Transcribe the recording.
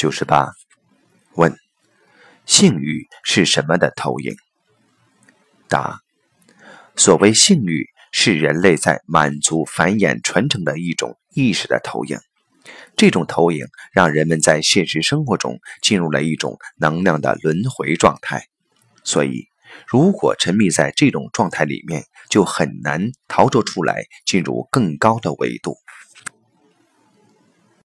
九十八。问性欲是什么的投影？答所谓性欲是人类在满足繁衍传承的一种意识的投影。这种投影让人们在现实生活中进入了一种能量的轮回状态。所以如果沉迷在这种状态里面就很难逃脱出来进入更高的维度